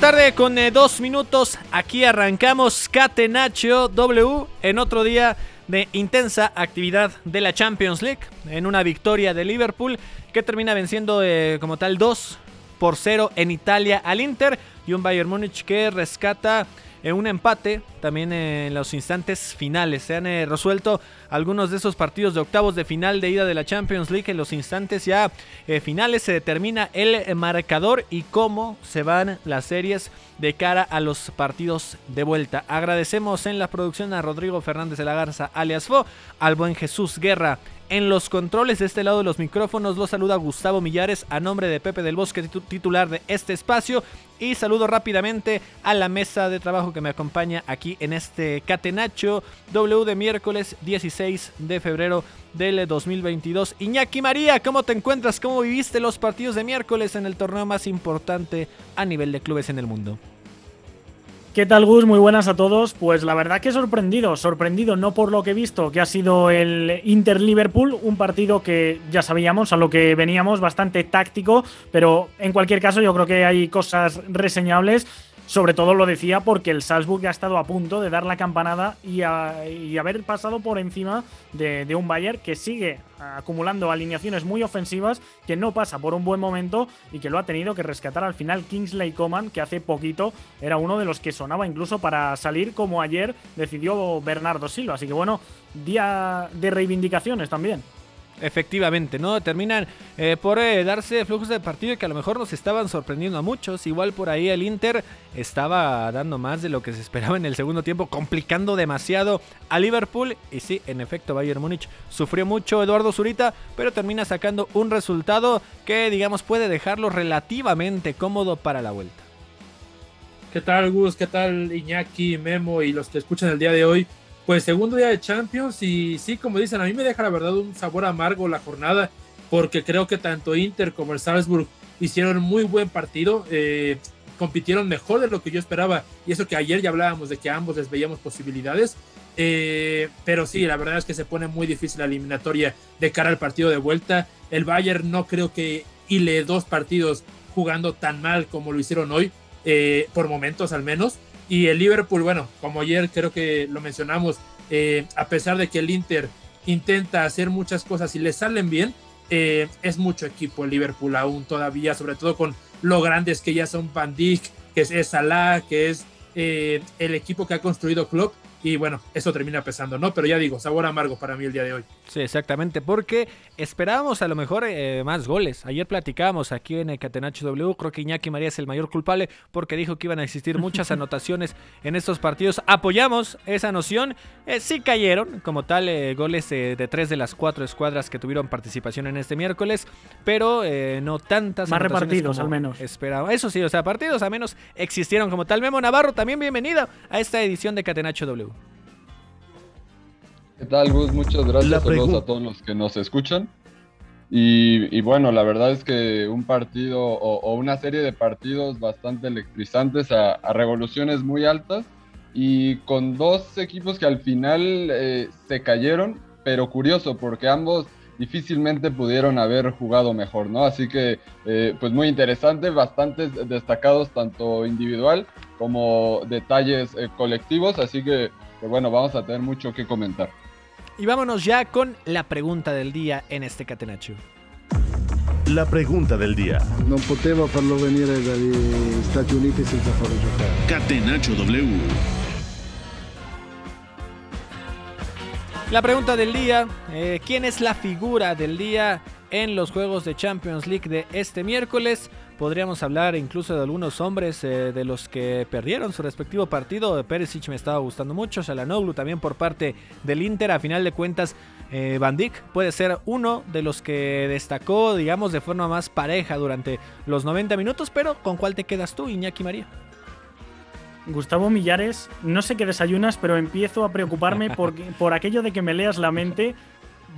Tarde con eh, dos minutos. Aquí arrancamos Catenacho W en otro día de intensa actividad de la Champions League. En una victoria de Liverpool que termina venciendo eh, como tal 2 por 0 en Italia al Inter. Y un Bayern Múnich que rescata eh, un empate también en los instantes finales. Se han eh, resuelto algunos de esos partidos de octavos de final de ida de la Champions League. En los instantes ya eh, finales se determina el eh, marcador y cómo se van las series de cara a los partidos de vuelta. Agradecemos en la producción a Rodrigo Fernández de la Garza, alias Fo, al buen Jesús Guerra. En los controles de este lado de los micrófonos los saluda Gustavo Millares a nombre de Pepe del Bosque, titu- titular de este espacio. Y saludo rápidamente a la mesa de trabajo que me acompaña aquí en este Catenacho W de miércoles 16 de febrero del 2022. Iñaki María, ¿cómo te encuentras? ¿Cómo viviste los partidos de miércoles en el torneo más importante a nivel de clubes en el mundo? ¿Qué tal, Gus? Muy buenas a todos. Pues la verdad que sorprendido, sorprendido no por lo que he visto, que ha sido el Inter-Liverpool, un partido que ya sabíamos, a lo que veníamos, bastante táctico, pero en cualquier caso yo creo que hay cosas reseñables. Sobre todo lo decía porque el Salzburg ha estado a punto de dar la campanada y, a- haber pasado por encima de, de un Bayern que sigue acumulando alineaciones muy ofensivas, que no pasa por un buen momento y que lo ha tenido que rescatar al final Kingsley Coman, que hace poquito era uno de los que sonaba incluso para salir como ayer decidió Bernardo Silva. Así que bueno, día de reivindicaciones también. Efectivamente, ¿no? Terminan eh, por eh, darse flujos de partido que a lo mejor nos estaban sorprendiendo a muchos. Igual por ahí el Inter estaba dando más de lo que se esperaba en el segundo tiempo, complicando demasiado a Liverpool. Y sí, en efecto, Bayern Múnich sufrió mucho Eduardo Zurita, pero termina sacando un resultado que, digamos, puede dejarlo relativamente cómodo para la vuelta. ¿Qué tal, Gus? ¿Qué tal, Iñaki, Memo y los que escuchan el día de hoy? Pues segundo día de Champions y sí, como dicen, a mí me deja la verdad un sabor amargo la jornada porque creo que tanto Inter como el Salzburg hicieron muy buen partido, eh, compitieron mejor de lo que yo esperaba y eso que ayer ya hablábamos de que ambos les veíamos posibilidades, eh, pero sí, la verdad es que se pone muy difícil la eliminatoria de cara al partido de vuelta. El Bayern no creo que hile dos partidos jugando tan mal como lo hicieron hoy, eh, por momentos al menos. Y el Liverpool, bueno, como ayer creo que lo mencionamos, eh, a pesar de que el Inter intenta hacer muchas cosas y le salen bien, eh, es mucho equipo el Liverpool aún todavía, sobre todo con lo grandes que ya son Van Dijk, que es, Salah, que es eh, el equipo que ha construido Klopp. Y bueno, eso termina pesando, ¿no? Pero ya digo, sabor amargo para mí el día de hoy. Sí, exactamente, porque esperábamos a lo mejor eh, más goles. Ayer platicábamos aquí en el Catenacho W, creo que Iñaki María es el mayor culpable porque dijo que iban a existir muchas anotaciones en estos partidos. Apoyamos esa noción, eh, sí cayeron como tal eh, goles eh, de tres de las cuatro escuadras que tuvieron participación en este miércoles, pero eh, no tantas Más repartidos, al menos. Esperaba. Eso sí, o sea, partidos al menos existieron como tal. Memo Navarro, también bienvenido a esta edición de Catenacho W. ¿Qué tal, Gus? Muchas gracias. Saludos a todos los que nos escuchan. Y, y bueno, la verdad es que un partido o, o una serie de partidos bastante electrizantes a, a revoluciones muy altas y con dos equipos que al final eh, se cayeron, pero curioso porque ambos difícilmente pudieron haber jugado mejor, ¿no? Así que, eh, pues muy interesante, bastantes destacados tanto individual como detalles eh, colectivos, así que, bueno, vamos a tener mucho que comentar. Y vámonos ya con la pregunta del día en este Catenacho. La pregunta del día. No poteva farlo venire dagli Stati Uniti senza farlo giocare. Catenacho W. La pregunta del día, eh, ¿quién es la figura del día en los juegos de Champions League de este miércoles? Podríamos hablar incluso de algunos hombres eh, de los que perdieron su respectivo partido. Perisic me estaba gustando mucho, Shalanoglu también por parte del Inter. A final de cuentas, eh, Van Dijk puede ser uno de los que destacó, digamos, de forma más pareja durante los 90 minutos. Pero ¿con cuál te quedas tú, Iñaki María? Gustavo Millares, no sé qué desayunas, pero empiezo a preocuparme por, por aquello de que me leas la mente.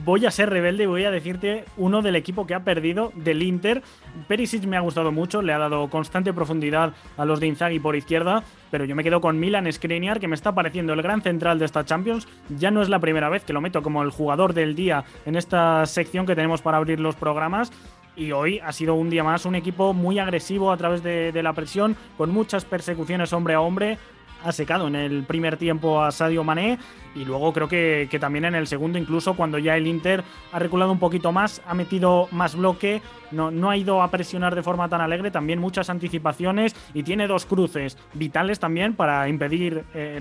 Voy a ser rebelde y voy a decirte uno del equipo que ha perdido, del Inter. Perisic me ha gustado mucho, le ha dado constante profundidad a los de Inzaghi por izquierda, pero yo me quedo con Milan Skriniar, que me está pareciendo el gran central de esta Champions. Ya no es la primera vez que lo meto como el jugador del día en esta sección que tenemos para abrir los programas y hoy ha sido un día más un equipo muy agresivo a través de, de, la presión, con muchas persecuciones hombre a hombre. Ha secado en el primer tiempo a Sadio Mané y luego creo que, que, también en el segundo, incluso cuando ya el Inter ha reculado un poquito más, ha metido más bloque, no, no ha ido a presionar de forma tan alegre, también muchas anticipaciones y tiene dos cruces vitales también para impedir eh,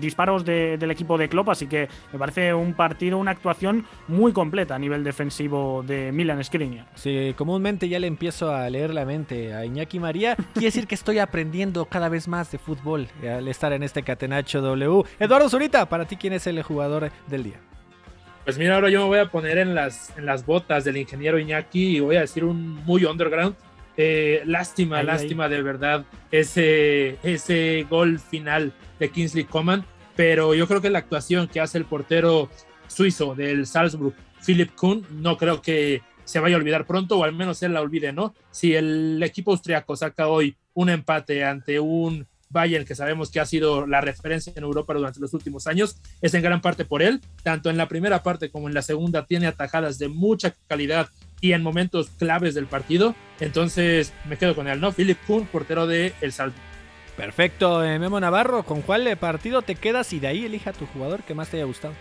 disparos de, del equipo de Klopp, así que me parece un partido, una actuación muy completa a nivel defensivo de Milan Skriniar. Sí, comúnmente ya le empiezo a leer la mente a Iñaki María, quiere decir que estoy aprendiendo cada vez más de fútbol al estar en este Catenacho W. Eduardo Zurita, para ti, ¿quién es el jugador del día? Pues mira, ahora yo me voy a poner en las, en las botas del ingeniero Iñaki y voy a decir un muy underground. Eh, lástima, ahí, lástima ahí. de verdad ese, ese gol final de Kingsley Coman, pero yo creo que la actuación que hace el portero suizo del Salzburg, Philip Kuhn, no creo que se vaya a olvidar pronto, o al menos él la olvide, ¿no? Si el equipo austriaco saca hoy un empate ante un Bayern, que sabemos que ha sido la referencia en Europa durante los últimos años, es en gran parte por él. Tanto en la primera parte como en la segunda tiene atajadas de mucha calidad y en momentos claves del partido. Entonces me quedo con él, ¿no? Philip Kuhn, portero de El Salto. Perfecto, eh, Memo Navarro, ¿con cuál partido te quedas y de ahí elija tu jugador que más te haya gustado?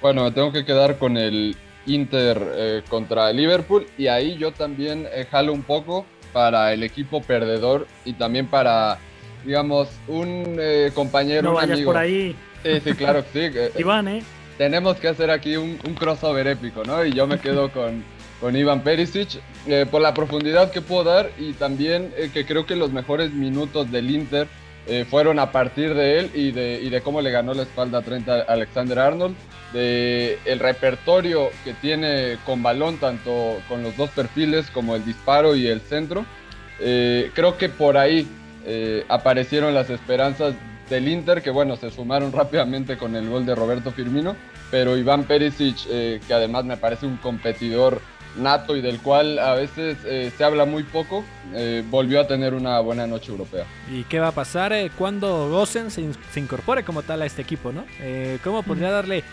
Bueno, me tengo que quedar con el Inter eh, contra el Liverpool y ahí yo también eh, jalo un poco para el equipo perdedor y también para digamos, un eh, compañero, no un vayas amigo. por ahí. Sí, sí, claro que sí. Iván, ¿eh? Tenemos que hacer aquí un, un, crossover épico, ¿no? Y yo me quedo con, con Iván Perisic eh, por la profundidad que puedo dar y también eh, que creo que los mejores minutos del Inter eh, fueron a partir de él y de, y de cómo le ganó la espalda a Trent Alexander Arnold, de el repertorio que tiene con balón, tanto con los dos perfiles como el disparo y el centro. Eh, creo que por ahí eh, aparecieron las esperanzas del Inter, que bueno, se sumaron rápidamente con el gol de Roberto Firmino, pero Iván Perisic, eh, que además me parece un competidor nato y del cual a veces eh, se habla muy poco, eh, volvió a tener una buena noche europea. ¿Y qué va a pasar eh, cuando Gosen se, in se, incorpore como tal a este equipo? ¿no? ¿Cómo podría darle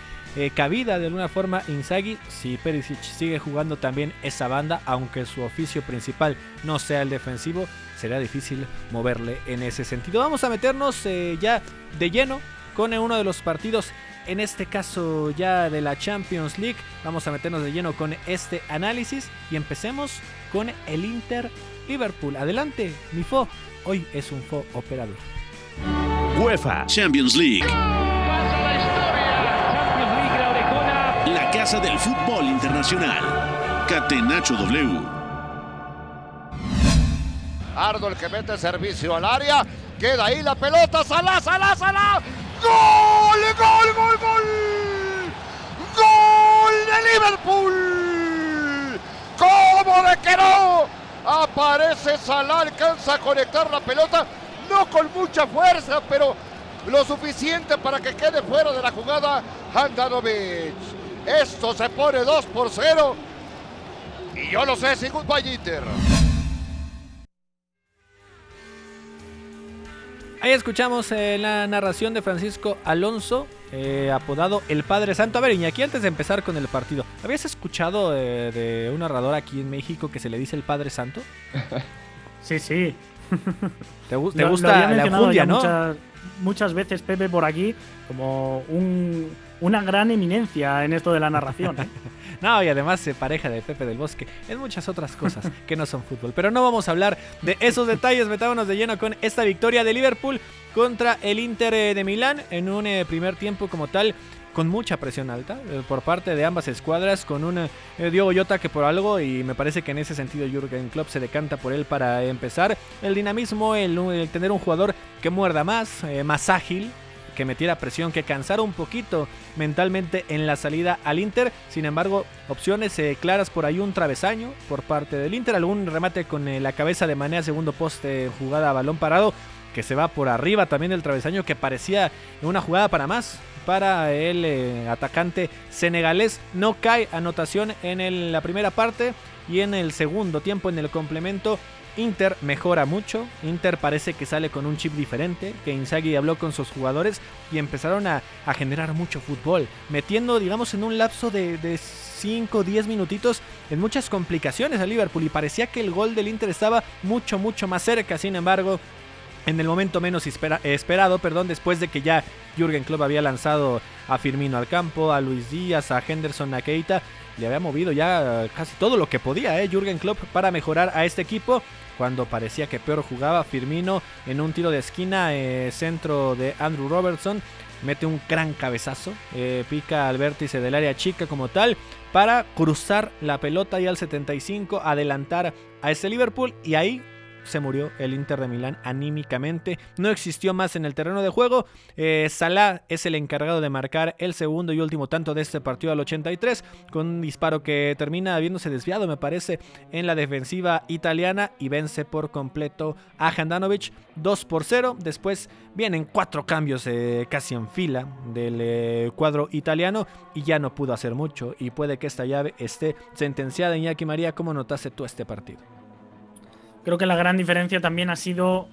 cabida de alguna forma Inzaghi si Perisic sigue jugando también esa banda, aunque su oficio principal no sea el defensivo? Será difícil moverle en ese sentido. Vamos a meternos ya de lleno con uno de los partidos en este caso ya de la Champions League. Vamos a meternos de lleno con este análisis y empecemos con el Inter Liverpool. Adelante, mi FO. Hoy es un FO operador. UEFA Champions League. Del fútbol internacional. Catenacho W. Ardo el que mete servicio al área. Queda ahí la pelota. Salah, Salah, Salah. ¡Gol! ¡Gol! ¡Gol! ¡Gol! ¡Gol de Liverpool! ¿Cómo de que no? Aparece Salah, alcanza a conectar la pelota, no con mucha fuerza, pero lo suficiente para que quede fuera de la jugada Handanovic. Esto se pone 2 por 0. Y yo lo sé, sin Goodbye Inter. Ahí escuchamos eh, la narración de Francisco Alonso eh, apodado el Padre Santo. A ver, Iñaki, antes de empezar con el partido, ¿habías escuchado eh, de un narrador aquí en México que se le dice el Padre Santo? Sí, sí. ¿Te, gusta la fundia, no? Muchas, muchas, veces Pepe por aquí como una gran eminencia en esto de la narración. ¿eh? no, y además se pareja de Pepe del Bosque en muchas otras cosas que no son fútbol. Pero no vamos a hablar de esos detalles. Metámonos de lleno con esta victoria de Liverpool contra el Inter eh, de Milán en un eh, primer tiempo como tal con mucha presión alta eh, por parte de ambas escuadras, con un Diogo Jota que por algo, y me parece que en ese sentido Jürgen Klopp se decanta por él para empezar, el dinamismo, el, tener un jugador que muerda más, más ágil, que metiera presión, que cansara un poquito mentalmente en la salida al Inter. Sin embargo, opciones claras por ahí, un travesaño por parte del Inter, algún remate con la cabeza de manera segundo poste, jugada a balón parado que se va por arriba también del travesaño que parecía una jugada para más para el eh, atacante senegalés. No cae anotación en la primera parte y en el segundo tiempo en el complemento Inter mejora mucho, Inter parece que sale con un chip diferente, que Inzaghi habló con sus jugadores y empezaron a, generar mucho fútbol, metiendo digamos en un lapso de 5 o 10 minutitos en muchas complicaciones a Liverpool y parecía que el gol del Inter estaba mucho mucho más cerca, sin embargo en el momento menos esperado, perdón, después de que ya Jürgen Klopp había lanzado a Firmino al campo, a Luis Díaz, a Henderson, a Keita, le había movido ya casi todo lo que podía, ¿eh? Jürgen Klopp para mejorar a este equipo. Cuando parecía que peor jugaba Firmino en un tiro de esquina, eh, centro de Andrew Robertson, mete un gran cabezazo, eh, pica al vértice del área chica como tal, para cruzar la pelota y al 75 adelantar a este Liverpool. Y ahí se murió el Inter de Milán anímicamente. No existió más en el terreno de juego. Eh, Salah es el encargado de marcar el segundo y último tanto de este partido al 83, con un disparo que termina habiéndose desviado, me parece, en la defensiva italiana y vence por completo a Handanovic 2 por 0. Después vienen cuatro cambios eh, casi en fila del eh, cuadro italiano y ya no pudo hacer mucho. Y puede que esta llave esté sentenciada. Iñaki María, ¿cómo notaste tú este partido? Creo que la gran diferencia también ha sido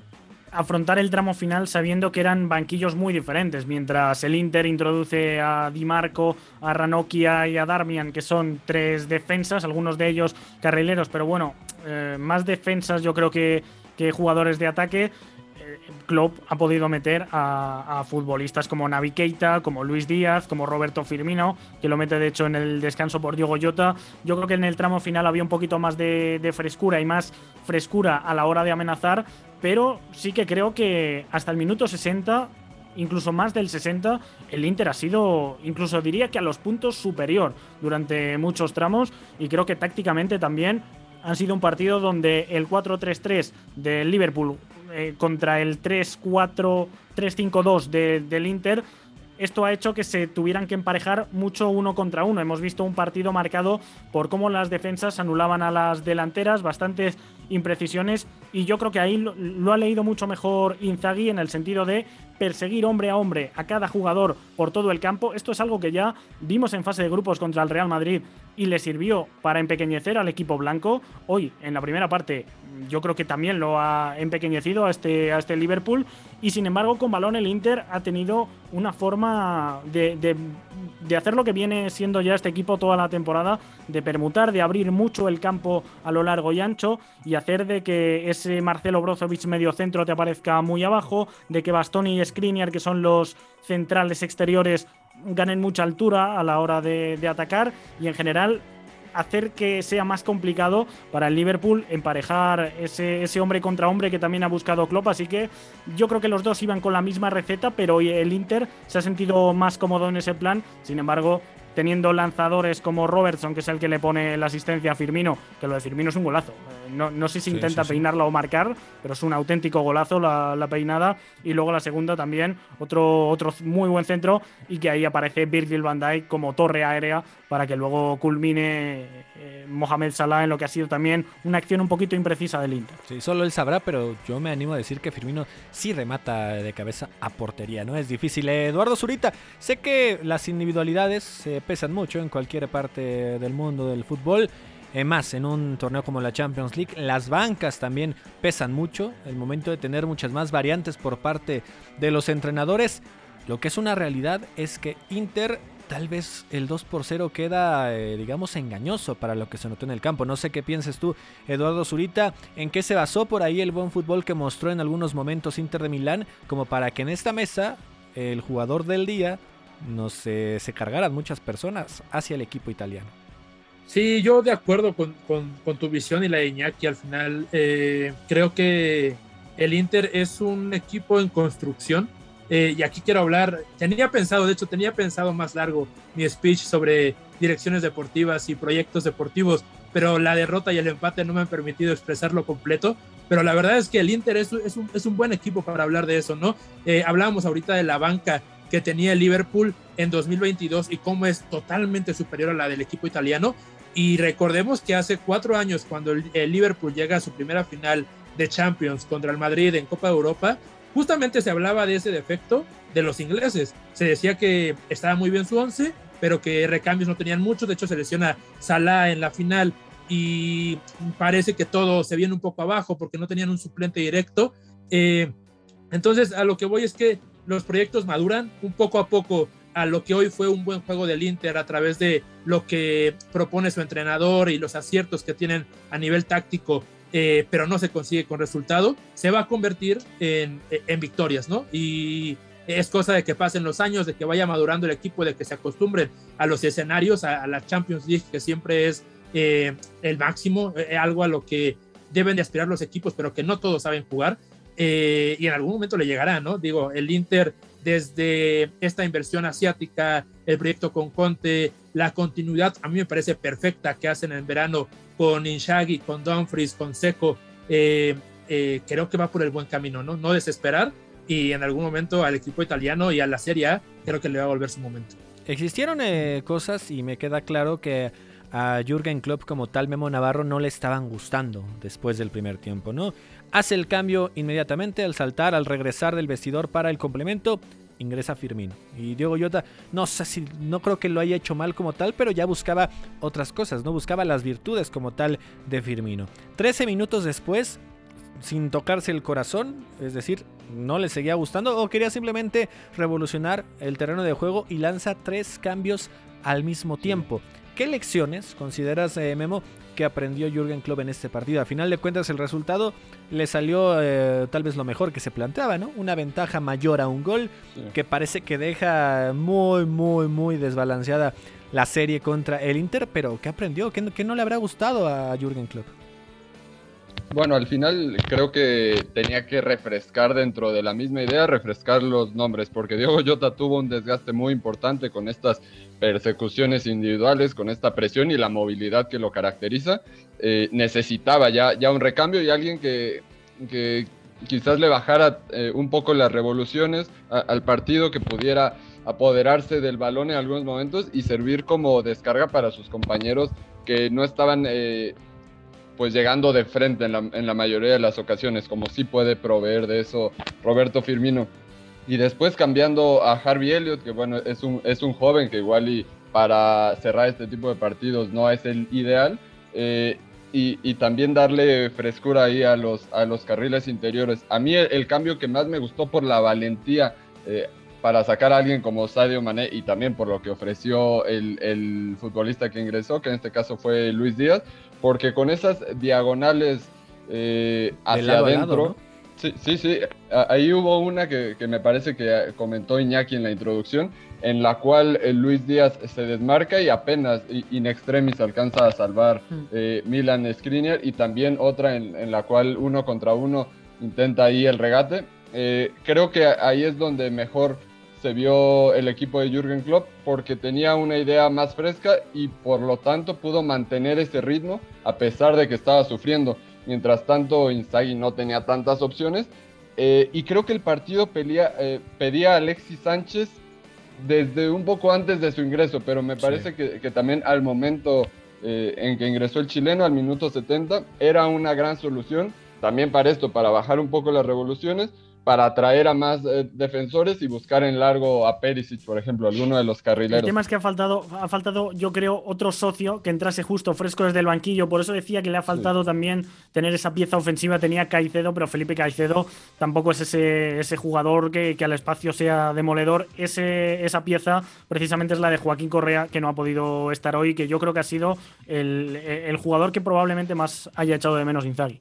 afrontar el tramo final sabiendo que eran banquillos muy diferentes. Mientras el Inter introduce a Di Marco, a Ranocchia y a Darmian, que son tres defensas, algunos de ellos carrileros, pero bueno, eh, más defensas yo creo que, que jugadores de ataque. Klopp ha podido meter a, futbolistas como Navi Keita, como Luis Díaz, como Roberto Firmino, que lo mete de hecho en el descanso por Diego Jota. Yo creo que en el tramo final había un poquito más de, frescura y más frescura a la hora de amenazar, pero sí que creo que hasta el minuto 60 incluso más del 60, el Inter ha sido, incluso diría que a los puntos superior durante muchos tramos y creo que tácticamente también han sido un partido donde el 4-3-3 del Liverpool eh, contra el 3-4-3-5-2 del Inter, esto ha hecho que se tuvieran que emparejar mucho uno contra uno. Hemos visto un partido marcado por cómo las defensas anulaban a las delanteras, bastantes imprecisiones y yo creo que ahí lo, ha leído mucho mejor Inzaghi en el sentido de perseguir hombre a hombre a cada jugador por todo el campo. Esto es algo que ya vimos en fase de grupos contra el Real Madrid y le sirvió para empequeñecer al equipo blanco. Hoy, en la primera parte, yo creo que también lo ha empequeñecido a este, a este Liverpool y sin embargo con balón el Inter ha tenido una forma de, de, hacer lo que viene siendo ya este equipo toda la temporada, de permutar, de abrir mucho el campo a lo largo y ancho y hacer de que ese Marcelo Brozovic medio centro te aparezca muy abajo, de que Bastoni y Skriniar, que son los centrales exteriores, ganen mucha altura a la hora de, de atacar y en general hacer que sea más complicado para el Liverpool emparejar ese, ese hombre contra hombre que también ha buscado Klopp. Así que yo creo que los dos iban con la misma receta, pero el Inter se ha sentido más cómodo en ese plan. Sin embargo, teniendo lanzadores como Robertson, que es el que le pone la asistencia a Firmino, que lo de Firmino es un golazo. Eh, no, no sé si intenta peinarla o marcar, pero es un auténtico golazo la, peinada. Y luego la segunda también, otro, otro muy buen centro, y que ahí aparece Virgil van Dijk como torre aérea para que luego culmine eh, Mohamed Salah en lo que ha sido también una acción un poquito imprecisa del Inter. Sí, solo él sabrá, pero yo me animo a decir que Firmino sí remata de cabeza a portería, ¿no? Es difícil. Eduardo Zurita, sé que las individualidades se pesan mucho en cualquier parte del mundo del fútbol. Eh, más en un torneo como la Champions League, las bancas también pesan mucho. El momento de tener muchas más variantes por parte de los entrenadores. lo que es una realidad es que Inter tal vez el 2 por 0 queda, eh, digamos, engañoso para lo que se notó en el campo. No sé qué pienses tú, Eduardo Zurita, en qué se basó por ahí el buen fútbol que mostró en algunos momentos Inter de Milán, como para que en esta mesa el jugador del día no se, se cargaran muchas personas hacia el equipo italiano. Sí, yo de acuerdo con, con, tu visión y la de Iñaki al final. Eh, creo que el Inter es un equipo en construcción eh, y aquí quiero hablar, tenía pensado, de hecho tenía pensado más largo mi speech sobre direcciones deportivas y proyectos deportivos, pero la derrota y el empate no me han permitido expresarlo completo. Pero la verdad es que el Inter es, es, un, es un, buen equipo para hablar de eso, ¿no? Eh, hablábamos ahorita de la banca que tenía el Liverpool en 2022 y cómo es totalmente superior a la del equipo italiano. Y recordemos que hace cuatro años, cuando el, Liverpool llega a su primera final de Champions contra el Madrid en Copa de Europa, justamente se hablaba de ese defecto de los ingleses. Se decía que estaba muy bien su once, pero que recambios no tenían mucho. De hecho, se lesiona Salah en la final y parece que todo se viene un poco abajo porque no tenían un suplente directo. Eh, entonces, a lo que voy es que los proyectos maduran un poco a poco a lo que hoy fue un buen juego del Inter a través de lo que propone su entrenador y los aciertos que tienen a nivel táctico eh, pero no se consigue con resultado, se va a convertir en, victorias, ¿no? Y es cosa de que pasen los años, de que vaya madurando el equipo, de que se acostumbren a los escenarios, a, la Champions League, que siempre es eh, el máximo, eh, algo a lo que deben de aspirar los equipos, pero que no todos saben jugar. Y en algún momento le llegará, ¿no? Digo, el Inter desde esta inversión asiática, el proyecto con Conte, la continuidad a mí me parece perfecta que hacen en verano con Inshaghi, con Dumfries, con Seco. Eh, eh, creo que va por el buen camino, ¿no? No desesperar y en algún momento al equipo italiano y a la Serie A creo que le va a volver su momento. Existieron eh, cosas y me queda claro que a Jürgen Klopp como tal Memo Navarro no le estaban gustando después del primer tiempo, ¿no? Hace el cambio inmediatamente al saltar, al regresar del vestidor para el complemento. Ingresa Firmino. Y Diego Jota, no sé si, no creo que lo haya hecho mal como tal, pero ya buscaba otras cosas, no buscaba las virtudes como tal de Firmino. 13 minutos después, sin tocarse el corazón, es decir, no le seguía gustando o quería simplemente revolucionar el terreno de juego y lanza tres cambios al mismo tiempo. ¿Qué lecciones consideras, eh, Memo, que aprendió Jürgen Klopp en este partido? A final de cuentas, el resultado le salió eh, tal vez lo mejor que se planteaba, ¿no? Una ventaja mayor a un gol que parece que deja muy, muy, muy desbalanceada la serie contra el Inter, pero ¿qué aprendió? ¿Qué, qué no le habrá gustado a Jürgen Klopp? Bueno, al final creo que tenía que refrescar dentro de la misma idea, refrescar los nombres, porque Diego Jota tuvo un desgaste muy importante con estas persecuciones individuales, con esta presión y la movilidad que lo caracteriza. Eh, necesitaba ya, ya un recambio y alguien que, quizás le bajara eh, un poco las revoluciones al partido, que pudiera apoderarse del balón en algunos momentos y servir como descarga para sus compañeros que no estaban... Eh, pues llegando de frente en la, en la, mayoría de las ocasiones, como sí puede proveer de eso Roberto Firmino. Y después cambiando a Harvey Elliott, que bueno, es un, es un joven que igual y para cerrar este tipo de partidos no es el ideal. Eh, y, y, también darle frescura ahí a los, a los carriles interiores. A mí el, cambio que más me gustó por la valentía eh, para sacar a alguien como Sadio Mané y también por lo que ofreció el, el futbolista que ingresó, que en este caso fue Luis Díaz, porque con esas diagonales eh, hacia adentro. Sí, sí, sí. Ahí hubo una que, me parece que comentó Iñaki en la introducción, en la cual el Luis Díaz se desmarca y apenas in extremis alcanza a salvar eh, Milan Skriniar y también otra en, la cual uno contra uno intenta ahí el regate. Eh, creo que ahí es donde mejor se vio el equipo de Jürgen Klopp porque tenía una idea más fresca y por lo tanto pudo mantener ese ritmo a pesar de que estaba sufriendo. Mientras tanto, Inzaghi no tenía tantas opciones. Eh, y creo que el partido eh, pedía a Alexis Sánchez desde un poco antes de su ingreso, pero me parece que, también al momento eh, en que ingresó el chileno, al minuto 70, era una gran solución también para esto, para bajar un poco las revoluciones para atraer a más eh, defensores y buscar en largo a Perisic, por ejemplo, alguno de los carrileros. El tema es que ha faltado, ha faltado, yo creo, otro socio que entrase justo fresco desde el banquillo. Por eso decía que le ha faltado también tener esa pieza ofensiva. Tenía Caicedo, pero Felipe Caicedo tampoco es ese, ese jugador que, que al espacio sea demoledor. Ese, esa pieza precisamente es la de Joaquín Correa, que no ha podido estar hoy, que yo creo que ha sido el, el jugador que probablemente más haya echado de menos Inzaghi.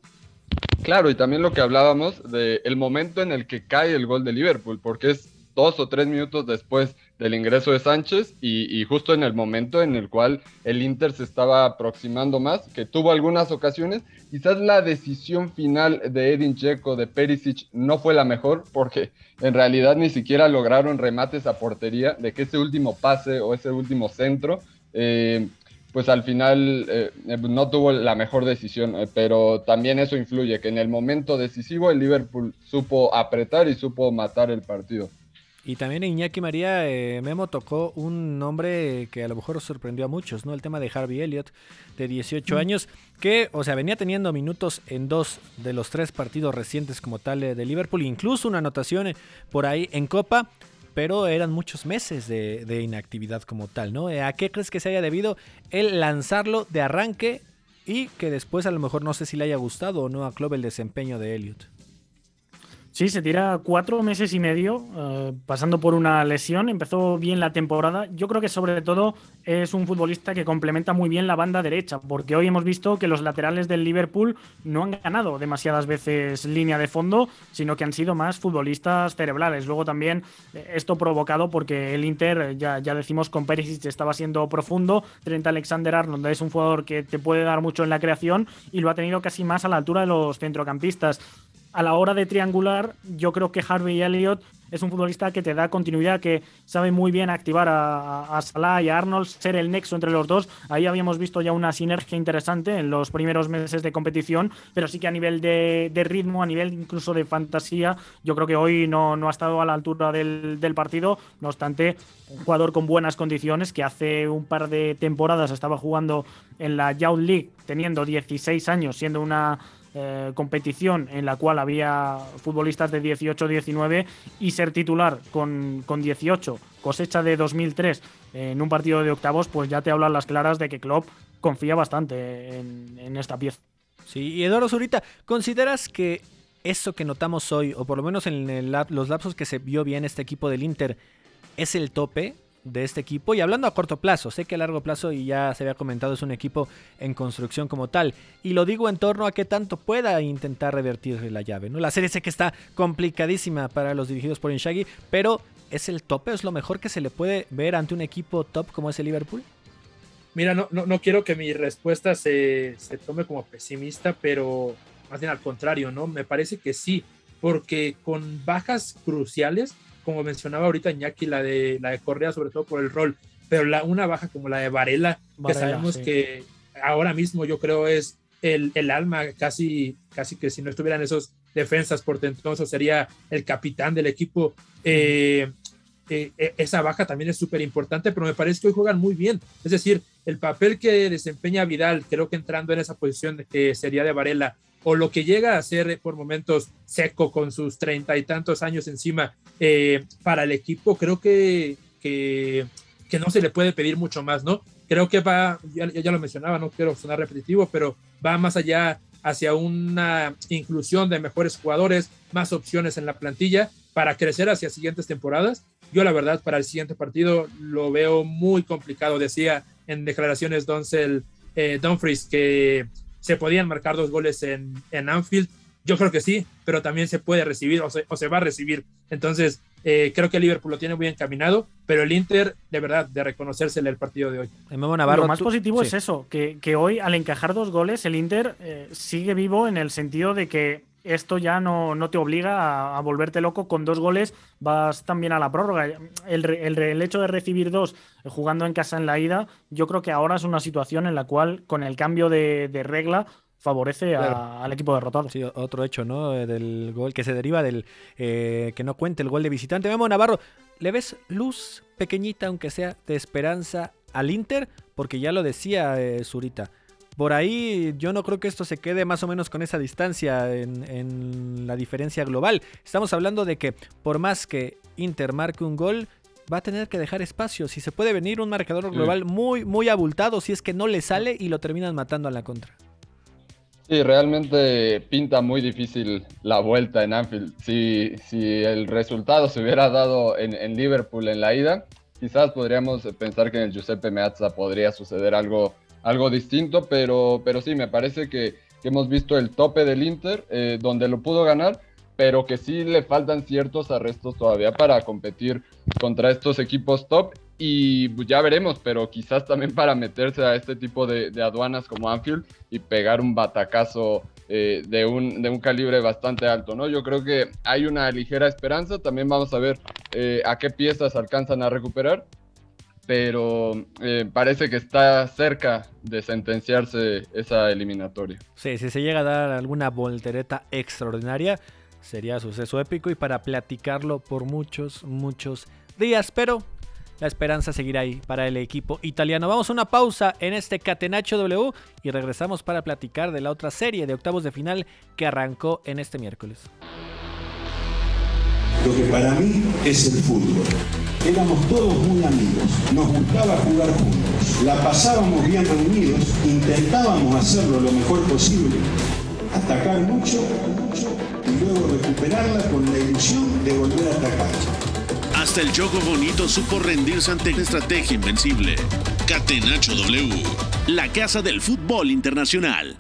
Claro, y también lo que hablábamos del el momento en el que cae el gol de Liverpool, porque es dos o tres minutos después del ingreso de Sánchez y, justo en el momento en el cual el Inter se estaba aproximando más, que tuvo algunas ocasiones. Quizás la decisión final de Edin Checo, de Perisic, no fue la mejor, porque en realidad ni siquiera lograron remates a portería, de que ese último pase o ese último centro eh, pues al final eh, eh, no tuvo la mejor decisión, eh, pero también eso influye, que en el momento decisivo el Liverpool supo apretar y supo matar el partido. Y también Iñaki María Memo tocó un nombre que a lo mejor sorprendió a muchos, ¿no? El tema de Harvey Elliott, de 18 mm. años, que, o sea, venía teniendo minutos en dos de los tres partidos recientes como tal de Liverpool, incluso una anotación por ahí en Copa, pero eran muchos meses de, inactividad como tal, ¿no? ¿A qué crees que se haya debido el lanzarlo de arranque y que después a lo mejor no sé si le haya gustado o no a Club el desempeño de Elliot? Sí, se tira cuatro meses y medio eh, pasando por una lesión. Empezó bien la temporada. Yo creo que sobre todo es un futbolista que complementa muy bien la banda derecha, porque hoy hemos visto que los laterales del Liverpool no han ganado demasiadas veces línea de fondo, sino que han sido más futbolistas cerebrales. Luego también eh, esto provocado porque el Inter, ya, ya decimos, con Perisic estaba siendo profundo. Trent Alexander-Arnold es un jugador que te puede dar mucho en la creación y lo ha tenido casi más a la altura de los centrocampistas a la hora de triangular, yo creo que Harvey Elliott es un futbolista que te da continuidad, que sabe muy bien activar a, Salah y a Arnold, ser el nexo entre los dos. Ahí habíamos visto ya una sinergia interesante en los primeros meses de competición, pero sí que a nivel de, ritmo, a nivel incluso de fantasía, yo creo que hoy no, no ha estado a la altura del, del, partido. No obstante, un jugador con buenas condiciones que hace un par de temporadas estaba jugando en la Youth League teniendo 16 años, siendo una eh, competición en la cual había futbolistas de 18-19 y ser titular con, con 18, cosecha de 2003 en un partido de octavos, pues ya te hablan las claras de que Klopp confía bastante en, esta pieza. Sí, y Eduardo Zurita, ¿consideras que eso que notamos hoy, o por lo menos en los lapsos que se vio bien este equipo del Inter, es el tope? De este equipo. Y hablando a corto plazo, sé que a largo plazo, y ya se había comentado, es un equipo en construcción como tal. Y lo digo en torno a que tanto pueda intentar revertir la llave. ¿no? La serie sé que está complicadísima para los dirigidos por Inshagui, pero ¿es el tope? ¿Es lo mejor que se le puede ver ante un equipo top como es el Liverpool? Mira, no, no, quiero que mi respuesta se, se tome como pesimista, pero más bien al contrario, ¿no? Me parece que sí, porque con bajas cruciales como mencionaba ahorita Iñaki, la de, la de Correa, sobre todo por el rol, pero la, una baja como la de Varela, que sabemos que ahora mismo yo creo es el, el, alma, casi, casi que si no estuvieran esos defensas por entonces sería el capitán del equipo. Eh, eh, eh, esa baja también es súper importante, pero me parece que hoy juegan muy bien. Es decir, el papel que desempeña Vidal, creo que entrando en esa posición que sería de Varela, o lo que llega a ser por momentos seco con sus treinta y tantos años encima eh, para el equipo, creo que, que, no se le puede pedir mucho más, ¿no? Creo que va, ya, ya, lo mencionaba, no quiero sonar repetitivo, pero va más allá hacia una inclusión de mejores jugadores, más opciones en la plantilla para crecer hacia siguientes temporadas. Yo la verdad para el siguiente partido lo veo muy complicado. Decía en declaraciones Doncel, eh, Dumfries que se podían marcar dos goles en, en Anfield. Yo creo que sí, pero también se puede recibir o se, o se va a recibir. Entonces, eh, creo que el Liverpool lo tiene muy encaminado, pero el Inter, de verdad, de reconocérsele el partido de hoy. lo más positivo es eso, que, que, hoy al encajar dos goles, el Inter eh, sigue vivo en el sentido de que esto ya no, no te obliga a, volverte loco. Con dos goles vas también a la prórroga. El, el, hecho de recibir dos eh, jugando en casa en la ida, yo creo que ahora es una situación en la cual, con el cambio de, regla, favorece al equipo derrotado. Sí, otro hecho, ¿no? Eh, del gol que se deriva del eh, que no cuente el gol de visitante. Vamos, Navarro, ¿le ves luz pequeñita, aunque sea de esperanza al Inter? Porque ya lo decía Zurita por ahí yo no creo que esto se quede más o menos con esa distancia en, en la diferencia global. Estamos hablando de que por más que Inter marque un gol, va a tener que dejar espacio. Si se puede venir un marcador global muy, muy abultado, si es que no le sale y lo terminan matando a la contra. Sí, realmente pinta muy difícil la vuelta en Anfield. Si, si el resultado se hubiera dado en, en, Liverpool en la ida, quizás podríamos pensar que en el Giuseppe Meazza podría suceder algo, algo distinto, pero, pero sí, me parece que, hemos visto el tope del Inter, eh, donde lo pudo ganar, pero que sí le faltan ciertos arrestos todavía para competir contra estos equipos top. Y pues, ya veremos, pero quizás también para meterse a este tipo de, aduanas como Anfield y pegar un batacazo eh, de, un, de un calibre bastante alto, ¿no? Yo creo que hay una ligera esperanza, también vamos a ver eh, a qué piezas alcanzan a recuperar, pero eh, parece que está cerca de sentenciarse esa eliminatoria. Sí, si se llega a dar alguna voltereta extraordinaria, sería suceso épico y para platicarlo por muchos, muchos días, pero la esperanza seguirá ahí para el equipo italiano. Vamos a una pausa en este Catenacho W y regresamos para platicar de la otra serie de octavos de final que arrancó en este miércoles. Lo que para mí es el fútbol. Éramos todos muy amigos, nos gustaba jugar juntos, la pasábamos bien reunidos, intentábamos hacerlo lo mejor posible, atacar mucho, mucho y luego recuperarla con la ilusión de volver a atacar. Hasta el juego bonito supo rendirse ante una estrategia invencible. Catenacho W, la casa del fútbol internacional.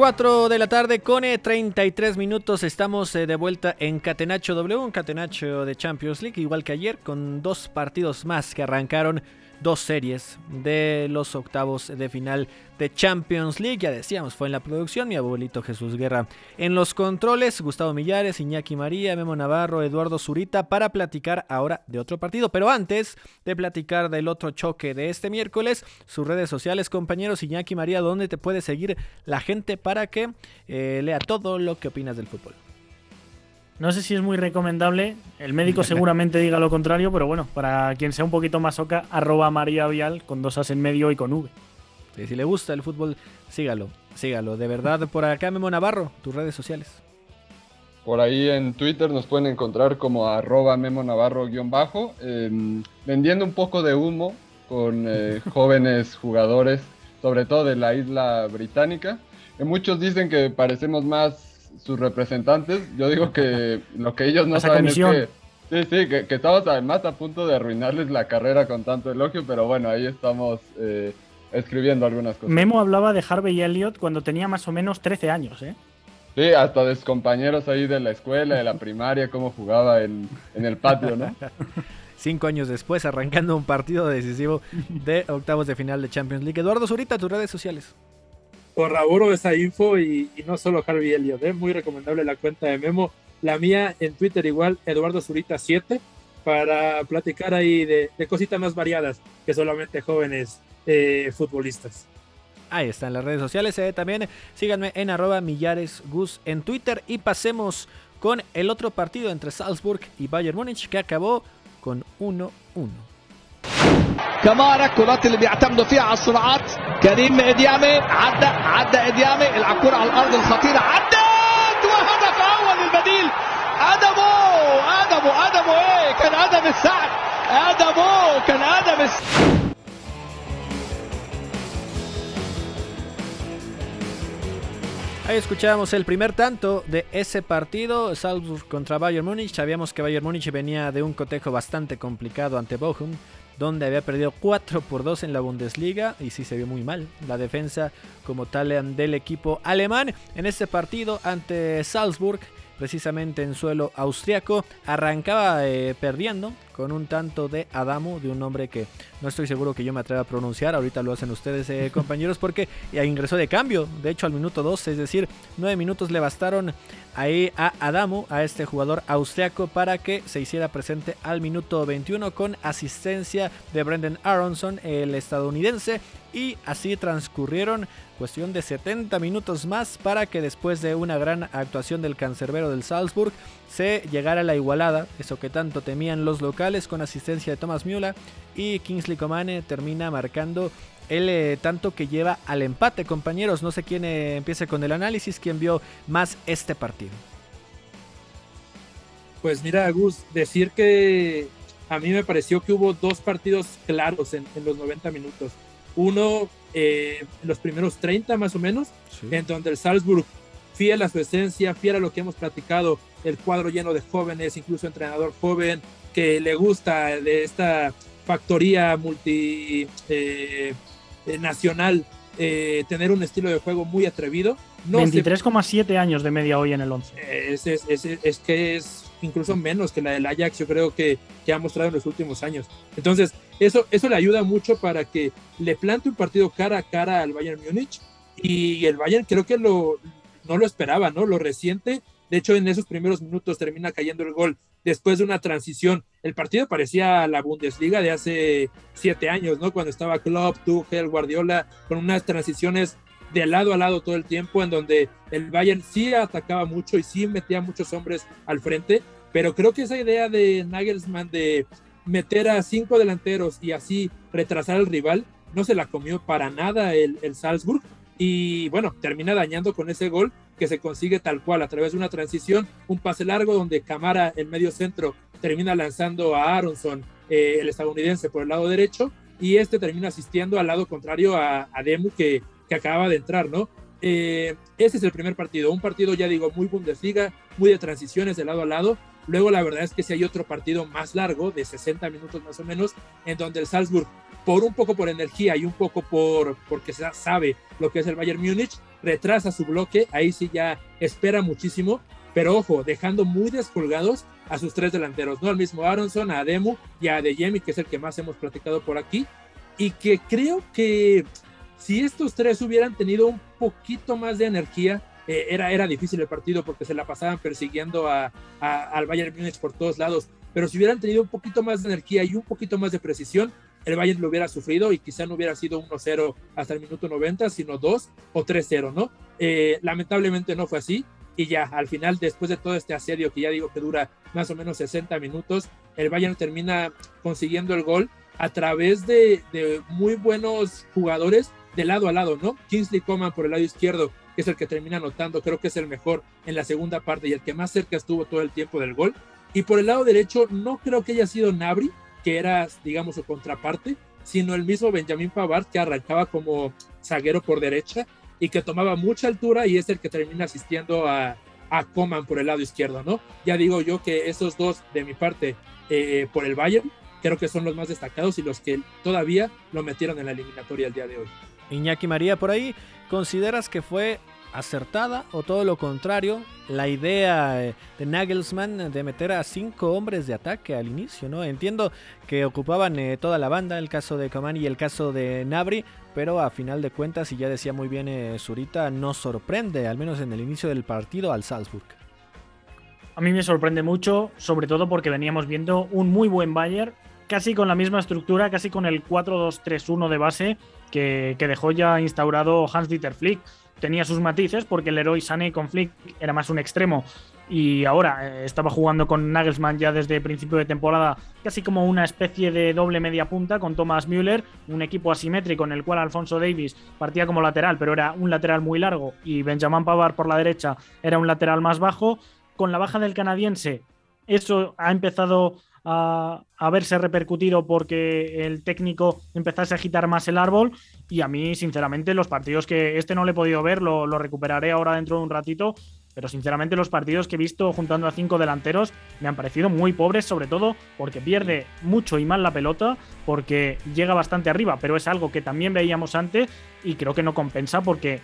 Cuatro de la tarde con 33 minutos. Estamos eh, de vuelta en Catenacho W, un Catenacho de Champions League, igual que ayer, con dos partidos más que arrancaron dos series de los octavos de final de Champions League. Ya decíamos, fue en la producción mi abuelito Jesús Guerra. En los controles, Gustavo Millares, Iñaki María, Memo Navarro, Eduardo Zurita para platicar ahora de otro partido. Pero antes de platicar del otro choque de este miércoles, sus redes sociales, compañeros Iñaki María, ¿dónde te puede seguir la gente para que eh, lea todo lo que opinas del fútbol? No sé si es muy recomendable, el médico seguramente diga lo contrario, pero bueno, para quien sea un poquito más oca, arroba María Vial con dos as en medio y con V. si le gusta el fútbol, sígalo, sígalo. De verdad, por acá Memo Navarro, tus redes sociales. Por ahí en Twitter nos pueden encontrar como arroba Memo Navarro-bajo, em, vendiendo un poco de humo con eh, jóvenes jugadores, sobre todo de la isla británica. muchos dicen que parecemos más sus representantes, yo digo que lo que ellos no saben es que, sí, sí, que, estamos además a punto de arruinarles la carrera con tanto elogio, pero bueno, ahí estamos eh, escribiendo algunas cosas. Memo hablaba de Harvey Elliott cuando tenía más o menos 13 años, ¿eh? Sí, hasta de sus compañeros ahí de la escuela, de la primaria, cómo jugaba en, en el patio, ¿no? Cinco años después, arrancando un partido decisivo de octavos de final de Champions League. Eduardo Zurita, tus redes sociales corroboro esa info y, no solo Harvey Elliott, ¿eh? muy recomendable la cuenta de Memo. La mía en Twitter igual, Eduardo Zurita 7, para platicar ahí de, cositas más variadas que solamente jóvenes eh, futbolistas. Ahí están las redes sociales. Eh, también síganme en arroba millaresgus en Twitter y pasemos con el otro partido entre Salzburg y Bayern Múnich que acabó con 1-1. كمارا كرات اللي بيعتمدوا فيها على السرعات كريم اديامي عدى عدى اديامي العكور على الارض الخطيره عدت وهدف اول للبديل ادمو ادمو ادمو ايه كان ادم السعد ادمو كان ادم السعد Ahí escuchábamos el primer tanto de ese partido, Salzburg contra Bayern Múnich. Sabíamos que Bayern Múnich venía de un cotejo bastante complicado ante Bochum, donde había perdido 4 por 2 en la Bundesliga y sí se vio muy mal la defensa como tal del equipo alemán. En este partido ante Salzburg, precisamente en suelo austriaco, arrancaba eh, perdiendo con un tanto de Adamu, de un nombre que no estoy seguro que yo me atreva a pronunciar. Ahorita lo hacen ustedes, eh, compañeros, porque ingresó de cambio. De hecho, al minuto 2, es decir, 9 minutos le bastaron ahí a Adamu, a este jugador austriaco, para que se hiciera presente al minuto 21 con asistencia de Brendan Aronson, el estadounidense. Y así transcurrieron cuestión de 70 minutos más para que después de una gran actuación del cancerbero del Salzburg se llegara a la igualada, eso que tanto temían los locales con asistencia de Thomas Müller y Kingsley Comane termina marcando el eh, tanto que lleva al empate, compañeros. No sé quién eh, empiece con el análisis, quién vio más este partido. Pues mira, Gus, decir que a mí me pareció que hubo dos partidos claros en, los 90 minutos. Uno, eh, los primeros 30 más o menos, en donde el Salzburg, fiel a su esencia, fiel a lo que hemos platicado, el cuadro lleno de jóvenes, incluso entrenador joven, que le gusta de esta factoría multi eh, nacional eh, tener un estilo de juego muy atrevido. 23,7 años de media hoy en el 11. Es, es, que es incluso menos que la del Ajax, yo creo que, que, ha mostrado en los últimos años. Entonces, eso, eso le ayuda mucho para que le plante un partido cara a cara al Bayern Múnich. Y el Bayern creo que lo, no lo esperaba, ¿no? Lo reciente. De hecho, en esos primeros minutos termina cayendo el gol después de una transición. El partido parecía la Bundesliga de hace siete años, ¿no? Cuando estaba Klopp, Tuchel, Guardiola, con unas transiciones de lado a lado todo el tiempo, en donde el Bayern sí atacaba mucho y sí metía muchos hombres al frente, pero creo que esa idea de Nagelsmann de meter a cinco delanteros y así retrasar al rival, no se la comió para nada el, el Salzburg y bueno, termina dañando con ese gol que se consigue tal cual a través de una transición, un pase largo donde Camara, el medio centro, termina lanzando a Aronson, eh, el estadounidense, por el lado derecho, y este termina asistiendo al lado contrario a, Demu que, que acaba de entrar, ¿no? Eh, ese es el primer partido, un partido ya digo muy Bundesliga, muy de transiciones de lado a lado. Luego la verdad es que si hay otro partido más largo, de 60 minutos más o menos, en donde el Salzburg por un poco por energía y un poco por porque sabe lo que es el Bayern Múnich, retrasa su bloque, ahí sí ya espera muchísimo, pero ojo, dejando muy descolgados a sus tres delanteros, ¿no? Al mismo Aronson, a Ademu y a Adeyemi, que es el que más hemos platicado por aquí, y que creo que si estos tres hubieran tenido un poquito más de energía, eh, era, era difícil el partido porque se la pasaban persiguiendo a, al Bayern Múnich por todos lados, pero si hubieran tenido un poquito más de energía y un poquito más de precisión, el Bayern lo hubiera sufrido y quizá no hubiera sido 1-0 hasta el minuto 90, sino 2 o 3-0, ¿no? Eh, lamentablemente no fue así y ya al final, después de todo este asedio que ya digo que dura más o menos 60 minutos, el Bayern termina consiguiendo el gol a través de, muy buenos jugadores de lado a lado, ¿no? Kingsley Coman por el lado izquierdo, que es el que termina anotando, creo que es el mejor en la segunda parte y el que más cerca estuvo todo el tiempo del gol. Y por el lado derecho, no creo que haya sido Nabri, que era, digamos, su contraparte, sino el mismo Benjamin Pavard que arrancaba como zaguero por derecha y que tomaba mucha altura y es el que termina asistiendo a, a Coman por el lado izquierdo, ¿no? Ya digo yo que esos dos de mi parte eh, por el Bayern creo que son los más destacados y los que todavía lo metieron en la eliminatoria el día de hoy. Iñaki María, por ahí, ¿consideras que fue acertada o todo lo contrario, la idea eh, de Nagelsmann de meter a cinco hombres de ataque al inicio, ¿no? Entiendo que ocupaban eh, toda la banda, el caso de Kamani y el caso de Nabri, pero a final de cuentas, y ya decía muy bien eh, Zurita, no sorprende, al menos en el inicio del partido, al Salzburg. A mí me sorprende mucho, sobre todo porque veníamos viendo un muy buen Bayern, casi con la misma estructura, casi con el 4-2-3-1 de base que, que dejó ya instaurado Hans-Dieter Flick tenía sus matices porque el héroe Sané con Flick era más un extremo y ahora eh, estaba jugando con Nagelsmann ya desde principio de temporada casi como una especie de doble media punta con Thomas Müller, un equipo asimétrico en el cual Alfonso Davis partía como lateral, pero era un lateral muy largo y Benjamin Pavard por la derecha era un lateral más bajo. Con la baja del canadiense, eso ha empezado a, haberse repercutido porque el técnico empezase a agitar más el árbol. Y a mí sinceramente los partidos que este no le he podido ver, lo, recuperaré ahora dentro de un ratito, pero sinceramente los partidos que he visto juntando a cinco delanteros me han parecido muy pobres, sobre todo porque pierde mucho y mal la pelota, porque llega bastante arriba, pero es algo que también veíamos antes y creo que no compensa porque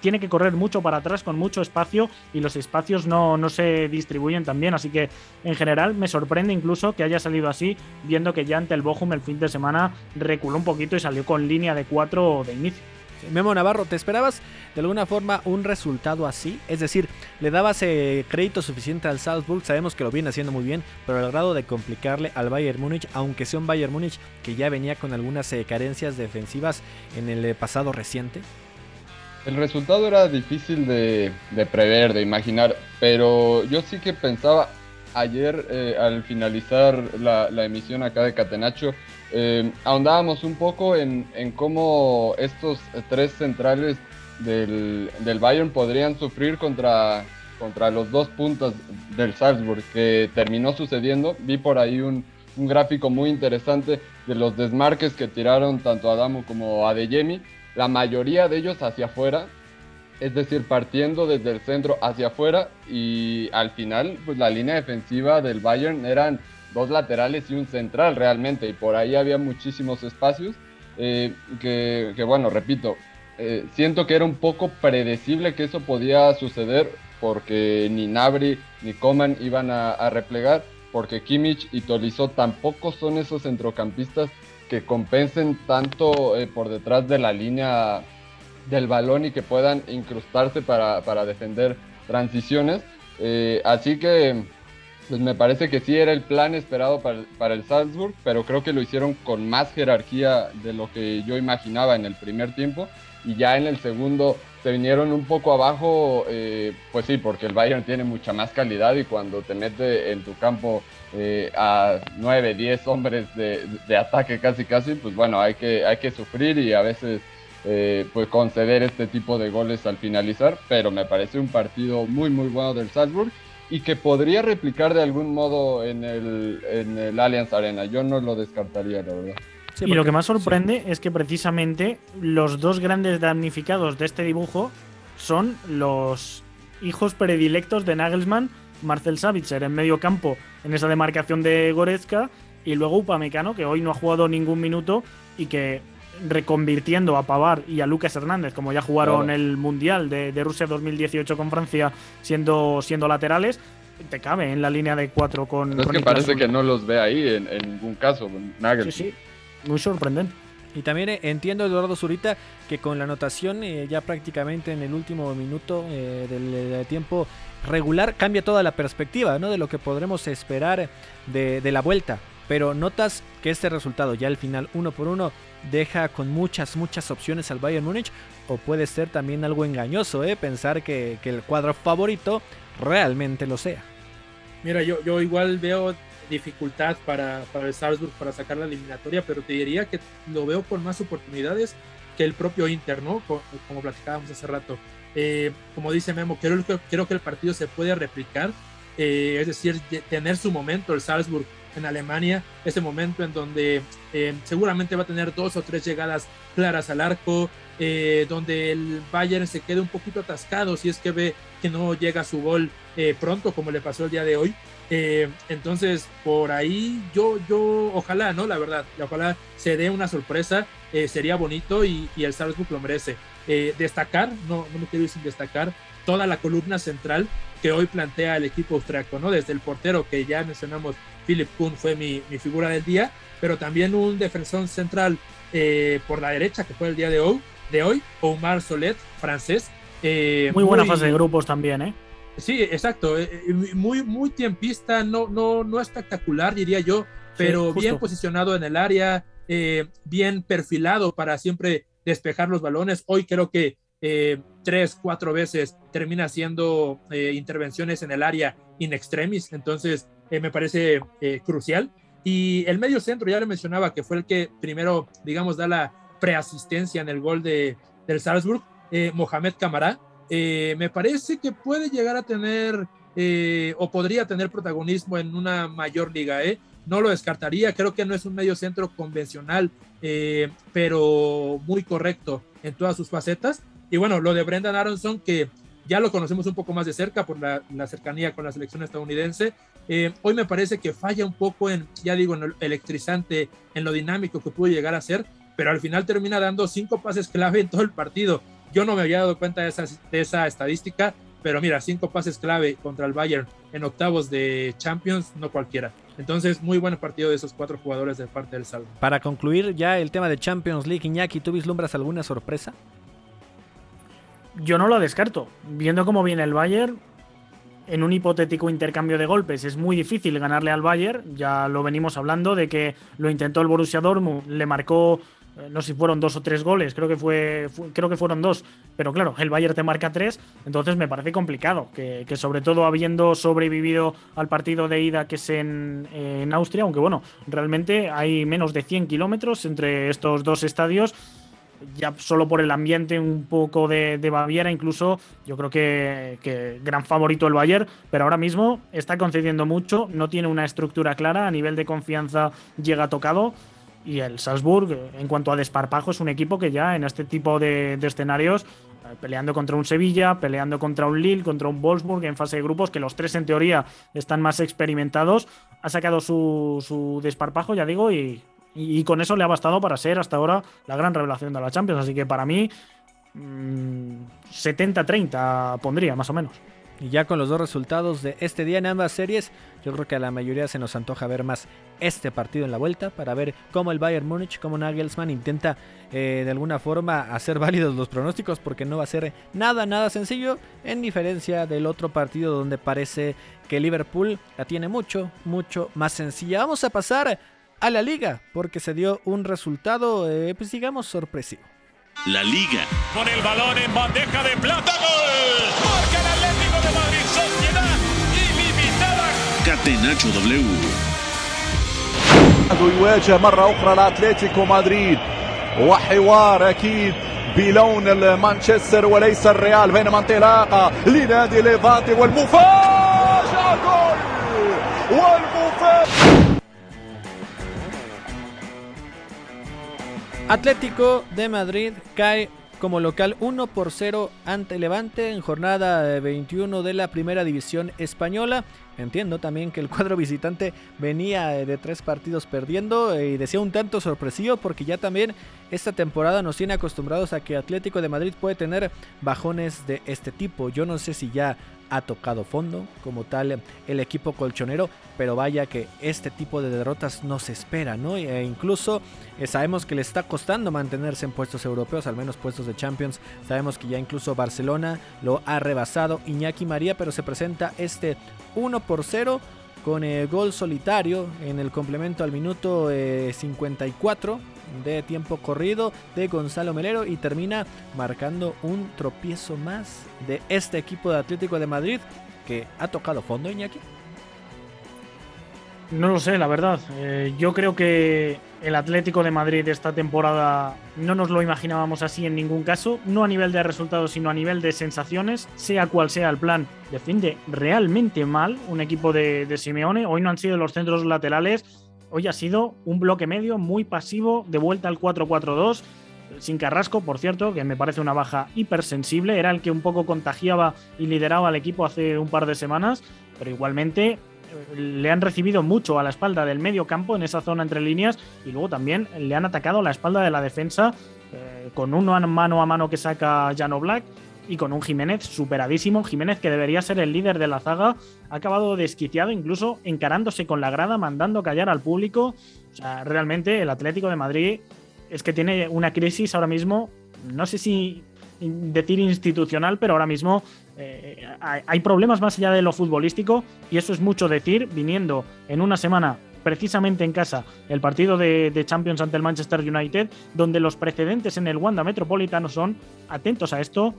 tiene que correr mucho para atrás con mucho espacio y los espacios no, no se distribuyen tan bien, así que en general me sorprende incluso que haya salido así, viendo que ya ante el Bochum el fin de semana reculó un poquito y salió con línea de cuatro de inicio. Memo Navarro, ¿te esperabas de alguna forma un resultado así? Es decir, ¿le dabas eh, crédito suficiente al Salzburg? Sabemos que lo viene haciendo muy bien, pero al grado de complicarle al Bayern Múnich, aunque sea un Bayern Múnich que ya venía con algunas eh, carencias defensivas en el eh, pasado reciente. El resultado era difícil de, prever, de imaginar, pero yo sí que pensaba ayer al finalizar la, la emisión acá de Catenacho, eh, ahondábamos un poco en, cómo estos tres centrales del, Bayern podrían sufrir contra, contra los dos puntos del Salzburg, que terminó sucediendo. Vi por ahí un, gráfico muy interesante de los desmarques que tiraron tanto Adamu como Adeyemi, la mayoría de ellos hacia afuera, es decir, partiendo desde el centro hacia afuera y al final pues la línea defensiva del Bayern eran dos laterales y un central realmente, y por ahí había muchísimos espacios eh, que, bueno, repito, eh, siento que era un poco predecible que eso podía suceder porque ni Nabri ni Coman iban a, replegar, porque Kimmich y Tolisso tampoco son esos centrocampistas que compensen tanto eh, por detrás de la línea del balón y que puedan incrustarse para, para defender transiciones. así que pues me parece que sí era el plan esperado para, el Salzburg, pero creo que lo hicieron con más jerarquía de lo que yo imaginaba en el primer tiempo. Y ya en el segundo se vinieron un poco abajo, eh, pues sí, porque el Bayern tiene mucha más calidad y cuando te mete en tu campo eh, a 9, 10 hombres de, ataque casi casi, pues bueno, hay que, hay que sufrir y a veces eh, pues conceder este tipo de goles al finalizar, pero me parece un partido muy muy bueno del Salzburg y que podría replicar de algún modo en el, en el Allianz Arena. Yo no lo descartaría, la verdad. y lo que más sorprende es que precisamente los dos grandes damnificados de este dibujo son los hijos predilectos de Nagelsmann, Marcel Savitzer en medio campo en esa demarcación de Goretzka y luego Upamecano que hoy no ha jugado ningún minuto y que reconvirtiendo a Pavar y a Lucas Hernández, como ya jugaron el Mundial de, Rusia 2018 con Francia siendo, siendo laterales, te cabe en la línea de cuatro con. es que parece que no los ve ahí en, ningún caso, Sí, sí, muy sorprendente. Y también eh, entiendo, Eduardo Zurita, que con la anotación eh, ya prácticamente en el último minuto eh, del, tiempo regular cambia toda la perspectiva ¿no? de lo que podremos esperar de, de la vuelta. Pero notas que este resultado ya al final uno por uno deja con muchas, muchas opciones al Bayern Múnich. O puede ser también algo engañoso, ¿eh? pensar que, el cuadro favorito realmente lo sea. Mira, yo, yo igual veo dificultad para, para el Salzburg para sacar la eliminatoria, pero te diría que lo veo con más oportunidades que el propio Inter, ¿no? Como, platicábamos hace rato. Eh, como dice Memo, creo que el partido se puede replicar, eh, es decir, tener su momento el Salzburg en Alemania, ese momento en donde eh, seguramente va a tener dos o tres llegadas claras al arco, eh, donde el Bayern se quede un poquito atascado si es que ve que no llega su gol eh, pronto, como le pasó el día de hoy. entonces, por ahí yo, yo, ojalá, ¿no? La verdad, ojalá se dé una sorpresa, sería bonito y, el Salzburg lo merece. destacar, no, no me quiero ir sin destacar, toda la columna central que hoy plantea el equipo austriaco, ¿no? Desde el portero que ya mencionamos Philip Kuhn fue mi, figura del día, pero también un defensor central eh, por la derecha que fue el día de hoy, de hoy Omar Solet, francés. Eh, muy buena fase de grupos también, ¿eh? Sí, exacto. Eh, muy, muy tiempista, no, no, no espectacular, diría yo, pero bien posicionado en el área, bien perfilado para siempre despejar los balones. Hoy creo que tres, cuatro veces termina haciendo intervenciones en el área in extremis. Entonces, eh, me parece eh, crucial. Y el medio centro, ya le mencionaba, que fue el que primero, digamos, da la preasistencia en el gol de, del Salzburg, eh, Mohamed Camará. me parece que puede llegar a tener o podría tener protagonismo en una mayor liga. No lo descartaría, creo que no es un medio centro convencional, pero muy correcto en todas sus facetas. Y bueno, lo de Brendan Aronson, que ya lo conocemos un poco más de cerca por la, cercanía con la selección estadounidense. Eh, hoy me parece que falla un poco en, ya digo, en lo electrizante, en lo dinámico que pudo llegar a ser, pero al final termina dando cinco pases clave en todo el partido. Yo no me había dado cuenta de esa, de esa estadística, pero mira, cinco pases clave contra el Bayern en octavos de Champions, no cualquiera. Entonces, muy buen partido de esos cuatro jugadores de parte del Salvo. Para concluir ya el tema de Champions League, Iñaki, ¿tú vislumbras alguna sorpresa? Yo no lo descarto. Viendo cómo viene el Bayern, en un hipotético intercambio de golpes es muy difícil ganarle al Bayern. Ya lo venimos hablando de que lo intentó el Borussia Dortmund, le marcó eh, no sé si fueron dos o tres goles, creo que fue, creo que fueron dos, pero claro, el Bayern te marca tres, entonces me parece complicado que, sobre todo habiendo sobrevivido al partido de ida que es en, en Austria, aunque bueno, realmente hay menos de 100 kilómetros entre estos dos estadios ya solo por el ambiente un poco de, Baviera, incluso yo creo que, que, gran favorito el Bayern, pero ahora mismo está concediendo mucho, no tiene una estructura clara, a nivel de confianza llega tocado. Y el Salzburg, en cuanto a desparpajo, es un equipo que ya en este tipo de, escenarios, eh, peleando contra un Sevilla, peleando contra un Lille, contra un Wolfsburg en fase de grupos, que los tres en teoría están más experimentados, ha sacado su, su desparpajo, ya digo, y y, con eso le ha bastado para ser hasta ahora la gran revelación de la Champions. Así que para mí, 70-30 mm, pondría, más o menos. Y ya con los dos resultados de este día en ambas series, yo creo que a la mayoría se nos antoja ver más este partido en la vuelta para ver cómo el Bayern Múnich, cómo Nagelsmann intenta eh, de alguna forma hacer válidos los pronósticos porque no va a ser nada, nada sencillo en diferencia del otro partido donde parece que Liverpool la tiene mucho, mucho más sencilla. Vamos a pasar a la liga porque se dio un resultado, eh, pues digamos, sorpresivo. La liga. Con el balón en bandeja de plata, gol. Marca el Atlético de Madrid, sociedad ilimitada. Catenacho W. يواجه مرة أخرى الأتلتيكو مدريد وحوار أكيد بلون المانشستر وليس الريال بينما انطلاقة لنادي ليفانتي والمفاجأة جول والمفاجأة Atlético de Madrid cae como local 1 por 0 ante Levante en jornada 21 de la Primera División Española. Entiendo también que el cuadro visitante venía de tres partidos perdiendo y decía un tanto sorpresivo porque ya también esta temporada nos tiene acostumbrados a que Atlético de Madrid puede tener bajones de este tipo. Yo no sé si ya ha tocado fondo como tal el equipo colchonero, pero vaya que este tipo de derrotas no se espera, ¿no? E incluso eh, sabemos que le está costando mantenerse en puestos europeos, al menos puestos de Champions. Sabemos que ya incluso Barcelona lo ha rebasado Iñaki María, pero se presenta este 1 por 0 con el gol solitario en el complemento al minuto 54 eh, de tiempo corrido de Gonzalo Melero y termina marcando un tropiezo más de este equipo de Atlético de Madrid que ha tocado fondo Iñaki. No lo sé, la verdad. Eh, yo creo que el Atlético de Madrid esta temporada no nos lo imaginábamos así en ningún caso, no a nivel de resultados, sino a nivel de sensaciones, sea cual sea el plan. Defiende realmente mal un equipo de, de Simeone. Hoy no han sido los centros laterales, hoy ha sido un bloque medio muy pasivo de vuelta al 4-4-2 sin Carrasco, por cierto, que me parece una baja hipersensible, era el que un poco contagiaba y lideraba al equipo hace un par de semanas, pero igualmente le han recibido mucho a la espalda del medio campo en esa zona entre líneas y luego también le han atacado la espalda de la defensa eh, con un mano a mano que saca Jano Black y con un Jiménez superadísimo. Jiménez, que debería ser el líder de la zaga, ha acabado desquiciado, incluso encarándose con la grada, mandando callar al público. O sea, realmente el Atlético de Madrid es que tiene una crisis ahora mismo, no sé si decir institucional, pero ahora mismo eh, hay problemas más allá de lo futbolístico y eso es mucho decir viniendo en una semana precisamente en casa el partido de, Champions ante el Manchester United, donde los precedentes en el Wanda Metropolitano son, atentos a esto,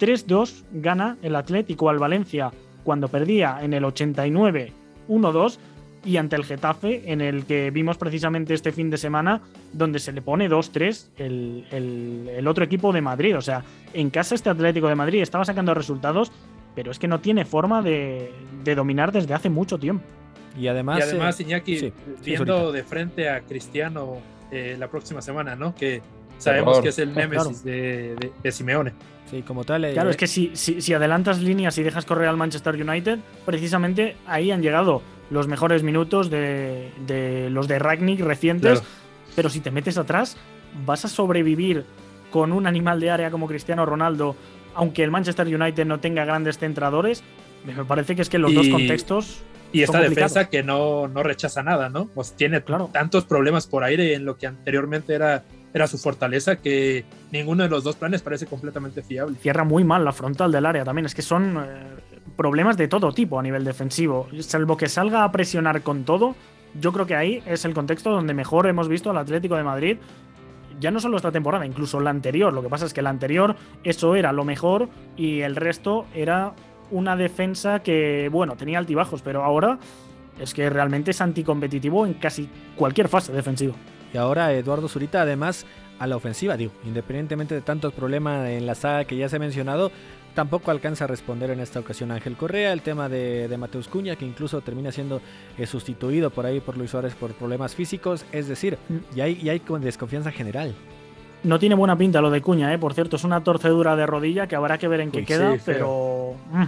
3-2 gana el Atlético al Valencia cuando perdía en el 89 1-2 y ante el Getafe, en el que vimos precisamente este fin de semana, donde se le pone 2-3 el, otro equipo de Madrid. O sea, en casa este Atlético de Madrid estaba sacando resultados, pero es que no tiene forma de, dominar desde hace mucho tiempo. Y además, y además eh, Iñaki, viendo de frente a Cristiano eh, la próxima semana, ¿no? Que sabemos Error. que es el claro. némesis de, de- de Simeone. Sí, como tal. eh, Claro, es que si, si, si adelantas líneas y dejas correr al Manchester United, precisamente ahí han llegado los mejores minutos de, de los de Ragnick recientes. Claro. Pero si te metes atrás, vas a sobrevivir con un animal de área como Cristiano Ronaldo, aunque el Manchester United no tenga grandes centradores. Me parece que es que los dos contextos. Y esta defensa que no, no rechaza nada, ¿no? Pues tiene Claro. tantos problemas por aire en lo que anteriormente era, era su fortaleza que ninguno de los dos planes parece completamente fiable. Cierra muy mal la frontal del área también. Es que son eh, problemas de todo tipo a nivel defensivo. Salvo que salga a presionar con todo, yo creo que ahí es el contexto donde mejor hemos visto al Atlético de Madrid. Ya no solo esta temporada, incluso la anterior. Lo que pasa es que la anterior eso era lo mejor y el resto era una defensa que, bueno, tenía altibajos, pero ahora es que realmente es anticompetitivo en casi cualquier fase defensiva. Y ahora Eduardo Zurita, además, a la ofensiva, digo, independientemente de tantos problemas en la saga que ya se ha mencionado, tampoco alcanza a responder en esta ocasión Ángel Correa, el tema de, de Mateus Cuña, que incluso termina siendo eh, sustituido por ahí por Luis Suárez por problemas físicos, es decir, Mm. y hay, y hay con desconfianza general. No tiene buena pinta lo de Cuña, ¿eh? Por cierto, es una torcedura de rodilla que habrá que ver en qué Uy, queda, sí, pero... mm,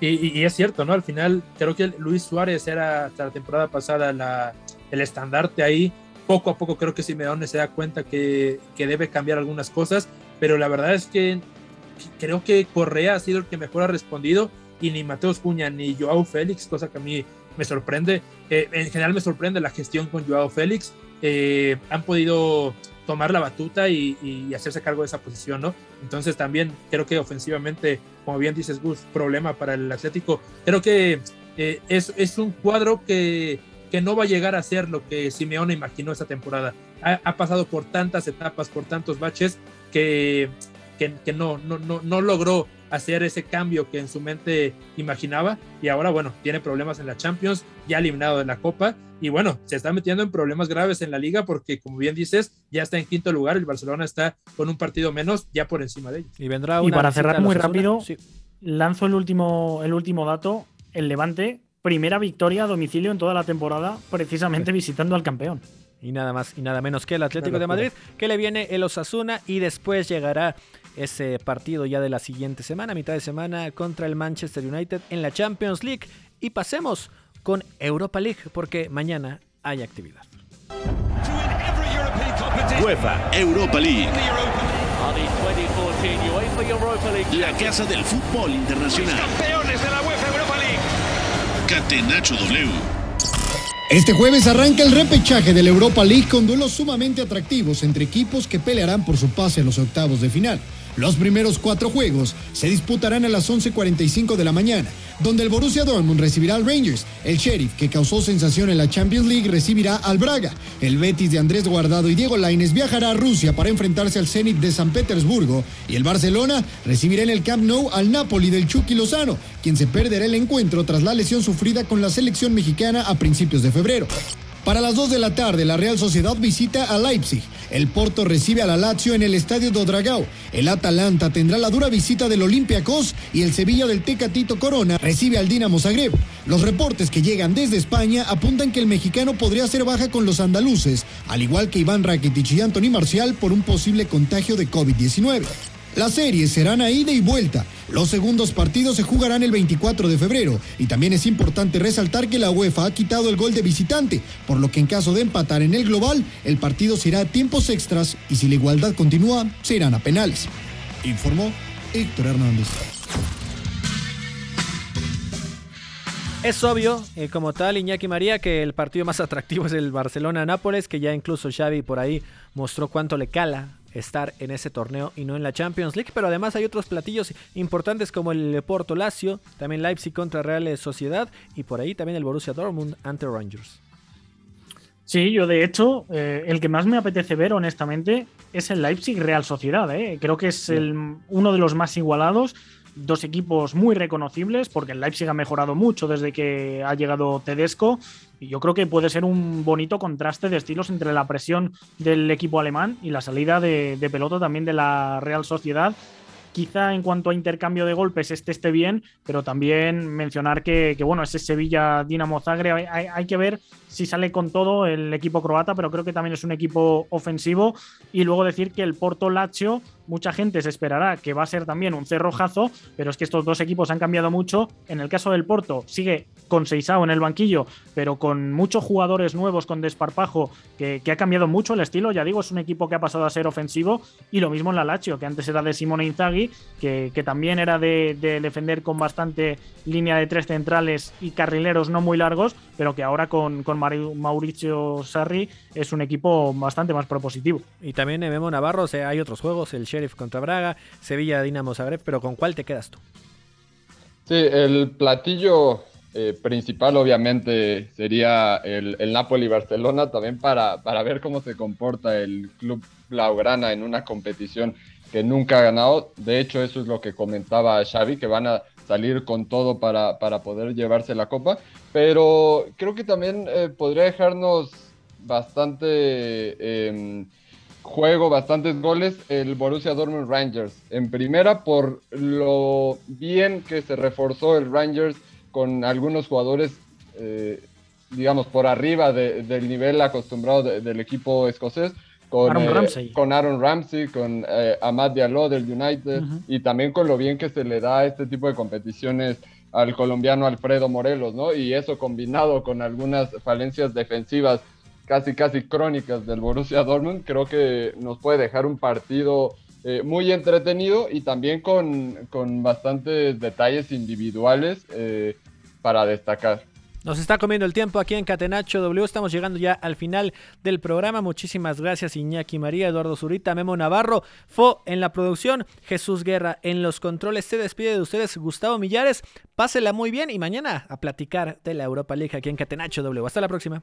Y, y- y es cierto, ¿no? Al final creo que Luis Suárez era hasta la temporada pasada la- el estandarte ahí. Poco a poco creo que Simeone se da cuenta que, que debe cambiar algunas cosas, pero la verdad es que creo que Correa ha sido el que mejor ha respondido y ni Mateus Cuña ni Joao Félix, cosa que a mí me sorprende. Eh, en general me sorprende la gestión con Joao Félix. Eh, han podido tomar la batuta y, y hacerse cargo de esa posición, ¿no? Entonces también creo que ofensivamente, como bien dices Gus, problema para el Atlético. Creo que eh, es, es un cuadro que, que no va a llegar a ser lo que Simeone imaginó esta temporada. Ha, ha pasado por tantas etapas, por tantos baches, que, que, que no, no, no, no logró hacer ese cambio que en su mente imaginaba y ahora bueno, tiene problemas en la Champions, ya eliminado de la Copa y bueno, se está metiendo en problemas graves en la liga porque como bien dices, ya está en quinto lugar, el Barcelona está con un partido menos ya por encima de ellos. Y vendrá Y una para visita cerrar muy rápido, Sí. lanzo el último, el último dato. El Levante, primera victoria a domicilio en toda la temporada, precisamente visitando al campeón. Y nada más y nada menos que el Atlético de. Madrid, que le viene el Osasuna y después llegará ese partido ya de la siguiente semana, mitad de semana, contra el Manchester United en la Champions League. Y pasemos con Europa League, porque mañana hay actividad. UEFA Europa League. La casa del fútbol internacional. Catenacho W. Este jueves arranca el repechaje de la Europa League con duelos sumamente atractivos entre equipos que pelearán por su pase a los octavos de final. Los primeros cuatro juegos se disputarán a las 11.45 de la mañana, donde el Borussia Dortmund recibirá al Rangers, el Sheriff, que causó sensación en la Champions League, recibirá al Braga, el Betis de Andrés Guardado y Diego Lainez viajará a Rusia para enfrentarse al Zenit de San Petersburgo, y el Barcelona recibirá en el Camp Nou al Napoli del Chucky Lozano, quien se perderá el encuentro tras la lesión sufrida con la selección mexicana a principios de febrero. Para las 2 de la tarde, la Real Sociedad visita a Leipzig. El Porto recibe a la Lazio en el Estadio do Dragao. El Atalanta tendrá la dura visita del Olympiacos y el Sevilla del Tecatito Corona recibe al Dinamo Zagreb. Los reportes que llegan desde España apuntan que el mexicano podría ser baja con los andaluces, al igual que Iván Rakitic y Anthony Marcial por un posible contagio de COVID-19. Las series serán a ida y vuelta. Los segundos partidos se jugarán el 24 de febrero y también es importante resaltar que la UEFA ha quitado el gol de visitante, por lo que en caso de empatar en el global, el partido se irá a tiempos extras y si la igualdad continúa, se irán a penales. Informó Héctor Hernández. Es obvio, eh, como tal, Iñaki María, que el partido más atractivo es el Barcelona-Nápoles, que ya incluso Xavi por ahí mostró cuánto le cala estar en ese torneo y no en la Champions League, pero además hay otros platillos importantes como el Porto Lazio, también Leipzig contra Real Sociedad y por ahí también el Borussia Dortmund ante Rangers. Sí, yo de hecho, eh, el que más me apetece ver, honestamente, es el Leipzig Real Sociedad. ¿eh? Creo que es el, uno de los más igualados. Dos equipos muy reconocibles, porque el Leipzig ha mejorado mucho desde que ha llegado Tedesco. Y yo creo que puede ser un bonito contraste de estilos entre la presión del equipo alemán y la salida de, pelota también de la Real Sociedad. quizá en cuanto a intercambio de golpes este esté bien, pero también mencionar que, bueno, ese Sevilla Dinamo Zagreb, hay, hay, que ver si sale con todo el equipo croata, pero creo que también es un equipo ofensivo y luego decir que el Porto Lazio mucha gente se esperará que va a ser también un cerrojazo, pero es que estos dos equipos han cambiado mucho. En el caso del Porto, sigue con Seisao en el banquillo, pero con muchos jugadores nuevos con desparpajo, que, ha cambiado mucho el estilo. Ya digo, es un equipo que ha pasado a ser ofensivo, y lo mismo en la Lazio, que antes era de Simone Inzaghi, que, también era de, defender con bastante línea de tres centrales y carrileros no muy largos, pero que ahora con, Mauricio Sarri es un equipo bastante más propositivo. Y también Memo Navarro, hay otros juegos, el Contra Braga, Sevilla, Dinamo Zagreb, pero ¿con cuál te quedas tú? Sí, el platillo eh, principal obviamente sería el, Napoli-Barcelona, también para, para ver cómo se comporta el club Blaugrana en una competición que nunca ha ganado. De hecho, eso es lo que comentaba Xavi, que van a salir con todo para, para poder llevarse la copa. Pero creo que también eh, podría dejarnos bastante em, juego, bastantes goles el Borussia Dortmund Rangers. En primera, por lo bien que se reforzó el Rangers con algunos jugadores, eh, digamos, por arriba del nivel acostumbrado del equipo escocés. Con Aaron, eh, Ramsey. con Aaron Ramsey, con eh, Ahmad Diallo del United y también con lo bien que se le da a este tipo de competiciones al colombiano Alfredo Morelos, ¿no? Y eso combinado con algunas falencias defensivas casi casi crónicas del Borussia Dortmund, creo que nos puede dejar un partido eh, muy entretenido y también con, con bastantes detalles individuales eh, para destacar. Nos está comiendo el tiempo aquí en Catenacho W. Estamos llegando ya al final del programa. Muchísimas gracias Iñaki María, Eduardo Zurita, Memo Navarro, Fo en la producción, Jesús Guerra en los controles. Se despide de ustedes Gustavo Millares. Pásela muy bien y mañana a platicar de la Europa League aquí en Catenacho W. Hasta la próxima.